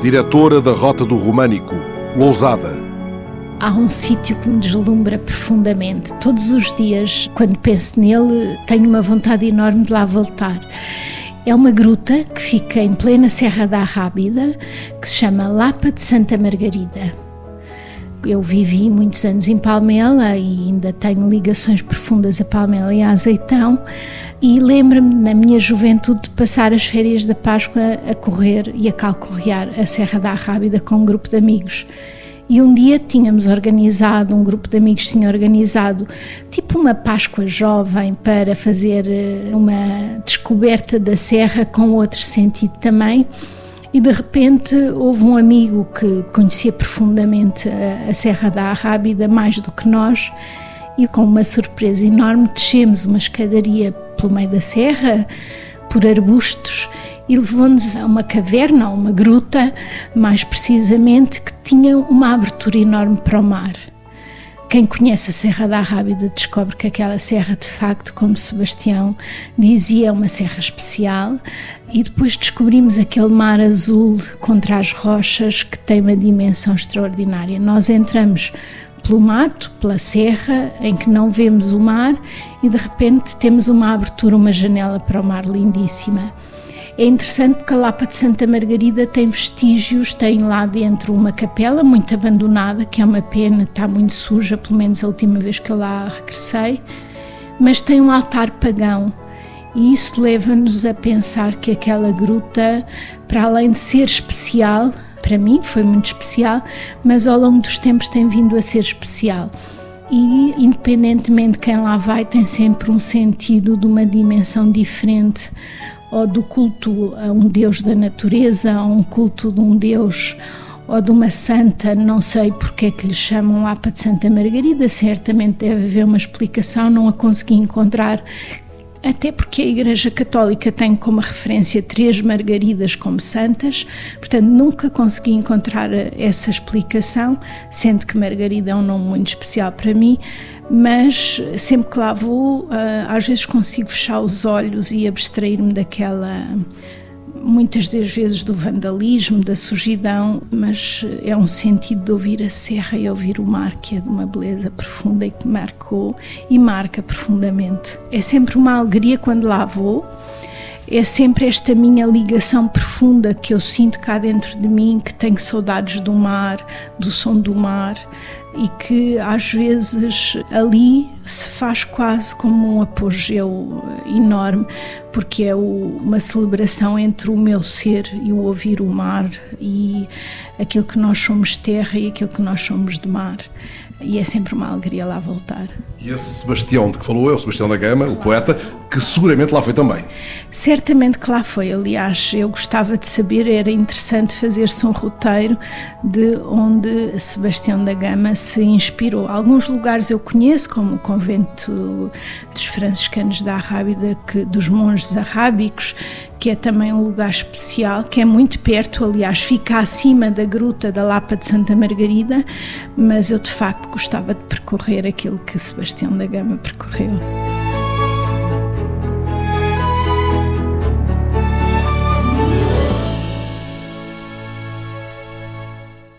diretora da Rota do Românico, Lousada. Há um sítio que me deslumbra profundamente. Todos os dias, quando penso nele, tenho uma vontade enorme de lá voltar. É uma gruta que fica em plena Serra da Arrábida, que se chama Lapa de Santa Margarida. Eu vivi muitos anos em Palmela e ainda tenho ligações profundas a Palmela e a Azeitão. E lembro-me, na minha juventude, de passar as férias da Páscoa a correr e a calcorrear a Serra da Arrábida com um grupo de amigos. E um dia tínhamos organizado, um grupo de amigos tinha organizado tipo uma Páscoa jovem para fazer eh, uma descoberta da serra com outro sentido também. E de repente houve um amigo que conhecia profundamente a, Serra da Arrábida, mais do que nós, e com uma surpresa enorme descemos uma escadaria pelo meio da serra, por arbustos, e levou-nos a uma caverna, uma gruta, mais precisamente, que tinha uma abertura enorme para o mar. Quem conhece a Serra da Rábida descobre que aquela serra, de facto, como Sebastião dizia, é uma serra especial. E depois descobrimos aquele mar azul contra as rochas que tem uma dimensão extraordinária. Nós entramos pelo mato, pela serra, em que não vemos o mar e de repente temos uma abertura, uma janela para o mar lindíssima. É interessante porque a Lapa de Santa Margarida tem vestígios, tem lá dentro uma capela muito abandonada, que é uma pena, está muito suja, pelo menos a última vez que eu lá regressei, mas tem um altar pagão. E isso leva-nos a pensar que aquela gruta, para além de ser especial, para mim foi muito especial, mas ao longo dos tempos tem vindo a ser especial. E independentemente de quem lá vai tem sempre um sentido de uma dimensão diferente ou do culto a um deus da natureza, a um culto de um deus ou de uma santa, não sei porque é que lhe chamam Lapa de Santa Margarida, certamente deve haver uma explicação, não a consegui encontrar, até porque a Igreja Católica tem como referência três Margaridas como santas, portanto nunca consegui encontrar essa explicação, sendo que Margarida é um nome muito especial para mim, mas sempre que lá vou, ah, às vezes consigo fechar os olhos e abstrair-me daquela. Muitas das vezes do vandalismo, da sujidão, mas é um sentido de ouvir a serra e ouvir o mar, que é de uma beleza profunda e que marcou e marca profundamente. É sempre uma alegria quando lá vou, é sempre esta minha ligação profunda que eu sinto cá dentro de mim, que tenho saudades do mar, do som do mar, e que às vezes ali se faz quase como um apogeu enorme, porque é uma celebração entre o meu ser e o ouvir o mar e aquilo que nós somos terra e aquilo que nós somos de mar. E é sempre uma alegria lá voltar. E esse Sebastião de que falou é o Sebastião da Gama, o poeta, que seguramente lá foi também. Certamente que lá foi. Aliás, eu gostava de saber, era interessante fazer-se um roteiro de onde Sebastião da Gama se inspirou. Alguns lugares eu conheço, como o convento dos franciscanos da Arrábida, que, dos monges arrábicos, que é também um lugar especial, que é muito perto, aliás, fica acima da gruta da Lapa de Santa Margarida, mas eu de facto gostava de percorrer aquilo que Sebastião da Gama percorreu.